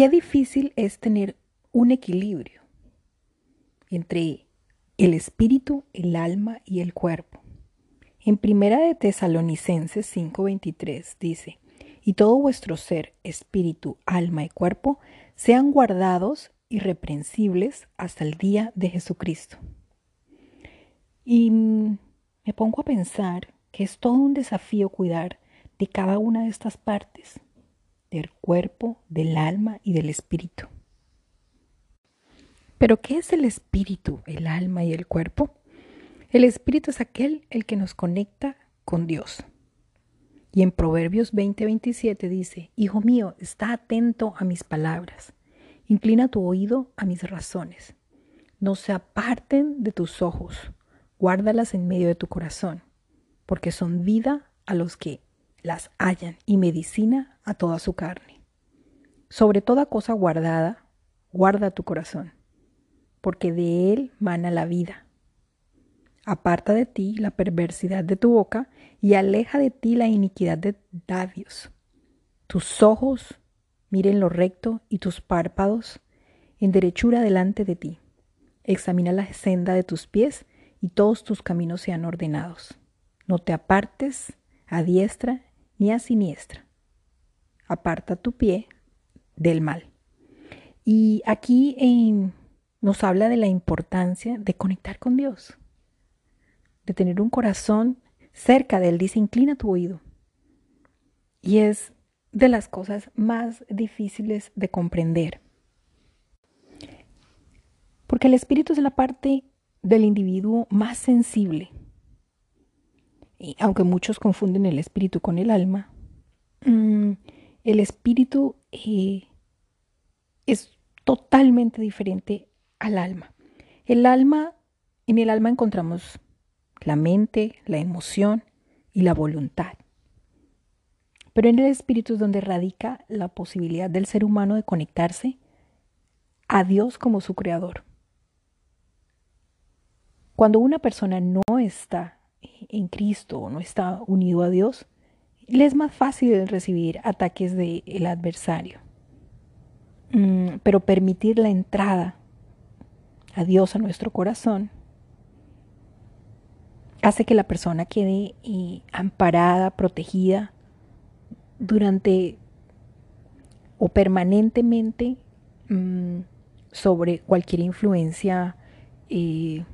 qué difícil es tener un equilibrio entre el espíritu, el alma y el cuerpo. En Primera de Tesalonicenses 5:23 dice, y todo vuestro ser, espíritu, alma y cuerpo sean guardados irreprensibles hasta el día de Jesucristo. Y me pongo a pensar que es todo un desafío cuidar de cada una de estas partes, del cuerpo, del alma y del espíritu. Pero ¿qué es el espíritu, el alma y el cuerpo? El espíritu es aquel el que nos conecta con Dios. Y en Proverbios 20:27 dice, Hijo mío, está atento a mis palabras, inclina tu oído a mis razones, no se aparten de tus ojos, guárdalas en medio de tu corazón, porque son vida a los que las hallan y medicina a toda su carne. Sobre toda cosa guardada, guarda tu corazón, porque de él mana la vida. Aparta de ti la perversidad de tu boca y aleja de ti la iniquidad de labios. Tus ojos miren lo recto y tus párpados en derechura delante de ti. Examina la senda de tus pies y todos tus caminos sean ordenados. No te apartes a diestra ni siniestra. Aparta tu pie del mal. Y aquí eh, nos habla de la importancia de conectar con Dios, de tener un corazón cerca de Él. Dice, inclina tu oído. Y es de las cosas más difíciles de comprender. Porque el espíritu es la parte del individuo más sensible. Aunque muchos confunden el espíritu con el alma, mm, el espíritu eh, es totalmente diferente al alma. El alma, en el alma encontramos la mente, la emoción y la voluntad. Pero en el espíritu es donde radica la posibilidad del ser humano de conectarse a Dios como su creador. Cuando una persona no está en Cristo o no está unido a Dios, le es más fácil recibir ataques del adversario. Mm, pero permitir la entrada a Dios a nuestro corazón hace que la persona quede eh, amparada, protegida durante o permanentemente mm, sobre cualquier influencia eh,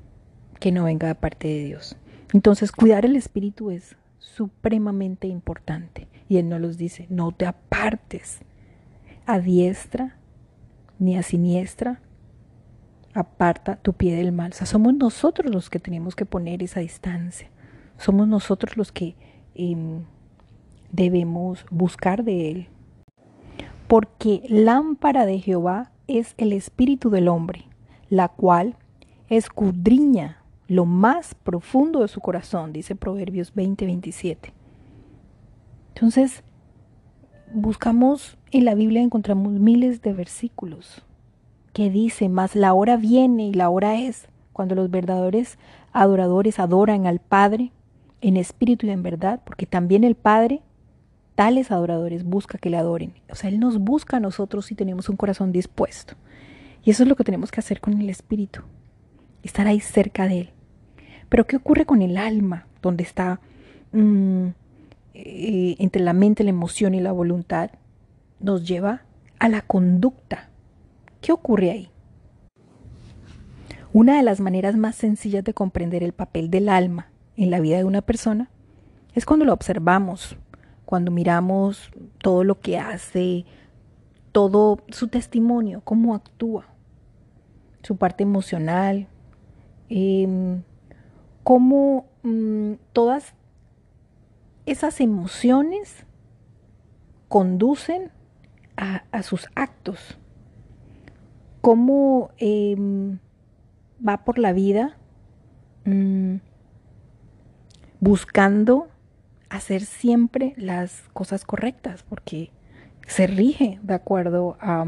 que no venga de parte de Dios. Entonces, cuidar el espíritu es supremamente importante. Y Él nos los dice, no te apartes a diestra ni a siniestra, aparta tu pie del mal. O sea, somos nosotros los que tenemos que poner esa distancia. Somos nosotros los que em, debemos buscar de Él. Porque lámpara de Jehová es el espíritu del hombre, la cual escudriña lo más profundo de su corazón, dice Proverbios 20:27. Entonces, buscamos en la Biblia, encontramos miles de versículos que dice, más la hora viene y la hora es, cuando los verdaderos adoradores adoran al Padre en espíritu y en verdad, porque también el Padre, tales adoradores, busca que le adoren. O sea, Él nos busca a nosotros si tenemos un corazón dispuesto. Y eso es lo que tenemos que hacer con el espíritu, estar ahí cerca de Él. Pero ¿qué ocurre con el alma, donde está mm, eh, entre la mente, la emoción y la voluntad? Nos lleva a la conducta. ¿Qué ocurre ahí? Una de las maneras más sencillas de comprender el papel del alma en la vida de una persona es cuando lo observamos, cuando miramos todo lo que hace, todo su testimonio, cómo actúa, su parte emocional, eh, cómo mm, todas esas emociones conducen a, sus actos, cómo em, va por la vida mm, buscando hacer siempre las cosas correctas, porque se rige de acuerdo a,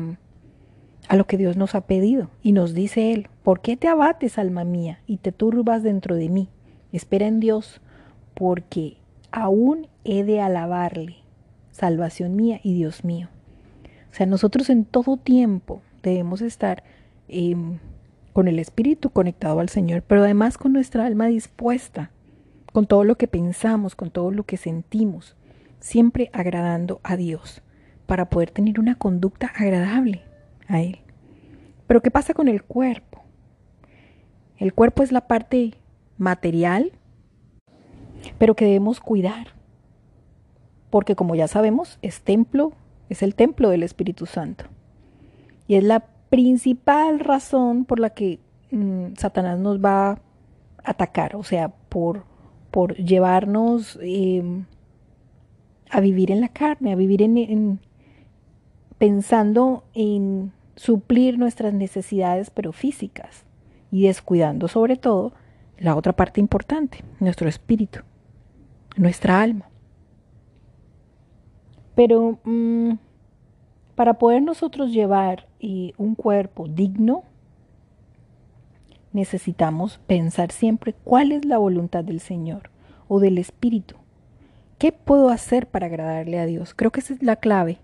a lo que Dios nos ha pedido. Y nos dice Él, ¿por qué te abates, alma mía, y te turbas dentro de mí? Espera en Dios, porque aún he de alabarle, salvación mía y Dios mío. O sea, nosotros en todo tiempo debemos estar em, con el espíritu conectado al Señor, pero además con nuestra alma dispuesta, con todo lo que pensamos, con todo lo que sentimos, siempre agradando a Dios, para poder tener una conducta agradable a Él. Pero ¿qué pasa con el cuerpo? El cuerpo es la parte material, pero que debemos cuidar, porque como ya sabemos, es templo, es el templo del Espíritu Santo. Y es la principal razón por la que mm, Satanás nos va a atacar, o sea, por, por llevarnos em, a vivir en la carne, a vivir en, pensando en suplir nuestras necesidades, pero físicas, y descuidando sobre todo la otra parte importante, nuestro espíritu, nuestra alma. Pero mm, para poder nosotros llevar eh, un cuerpo digno, necesitamos pensar siempre cuál es la voluntad del Señor o del Espíritu. ¿Qué puedo hacer para agradarle a Dios? Creo que esa es la clave.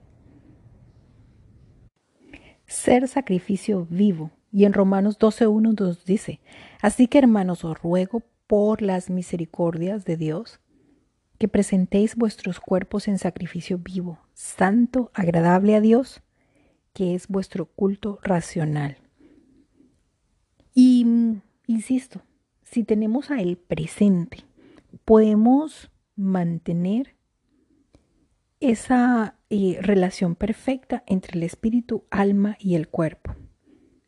Ser sacrificio vivo. Y en Romanos 12.1 nos dice, así que hermanos os ruego por las misericordias de Dios que presentéis vuestros cuerpos en sacrificio vivo, santo, agradable a Dios, que es vuestro culto racional. Y, insisto, si tenemos a Él presente, podemos mantener esa eh, relación perfecta entre el espíritu, alma y el cuerpo.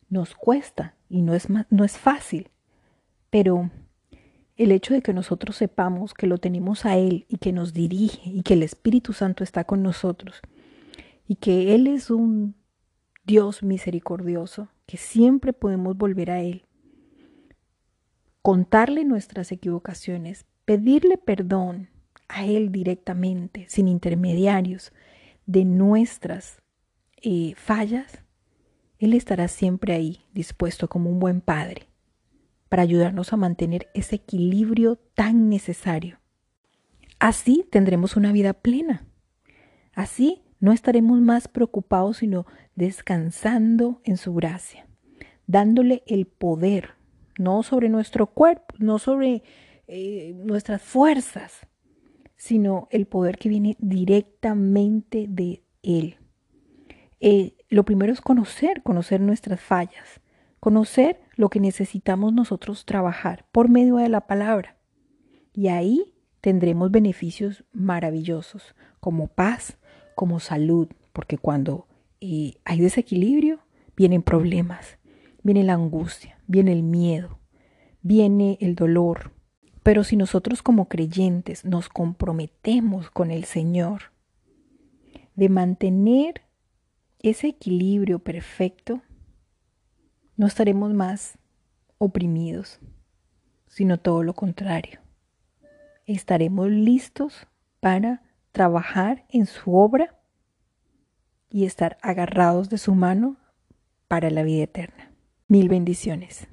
Nos cuesta y no es, no es fácil, pero el hecho de que nosotros sepamos que lo tenemos a Él y que nos dirige y que el Espíritu Santo está con nosotros y que Él es un Dios misericordioso, que siempre podemos volver a Él, contarle nuestras equivocaciones, pedirle perdón a Él directamente, sin intermediarios, de nuestras eh, fallas, Él estará siempre ahí, dispuesto como un buen Padre para ayudarnos a mantener ese equilibrio tan necesario. Así tendremos una vida plena. Así no estaremos más preocupados, sino descansando en su gracia, dándole el poder, no sobre nuestro cuerpo, no sobre eh, nuestras fuerzas, sino el poder que viene directamente de Él. Eh, lo primero es conocer, conocer nuestras fallas, conocer lo que necesitamos nosotros trabajar por medio de la palabra. Y ahí tendremos beneficios maravillosos, como paz, como salud, porque cuando eh, hay desequilibrio, vienen problemas, viene la angustia, viene el miedo, viene el dolor. Pero si nosotros como creyentes nos comprometemos con el Señor de mantener ese equilibrio perfecto, no estaremos más oprimidos, sino todo lo contrario. Estaremos listos para trabajar en su obra y estar agarrados de su mano para la vida eterna. Mil bendiciones.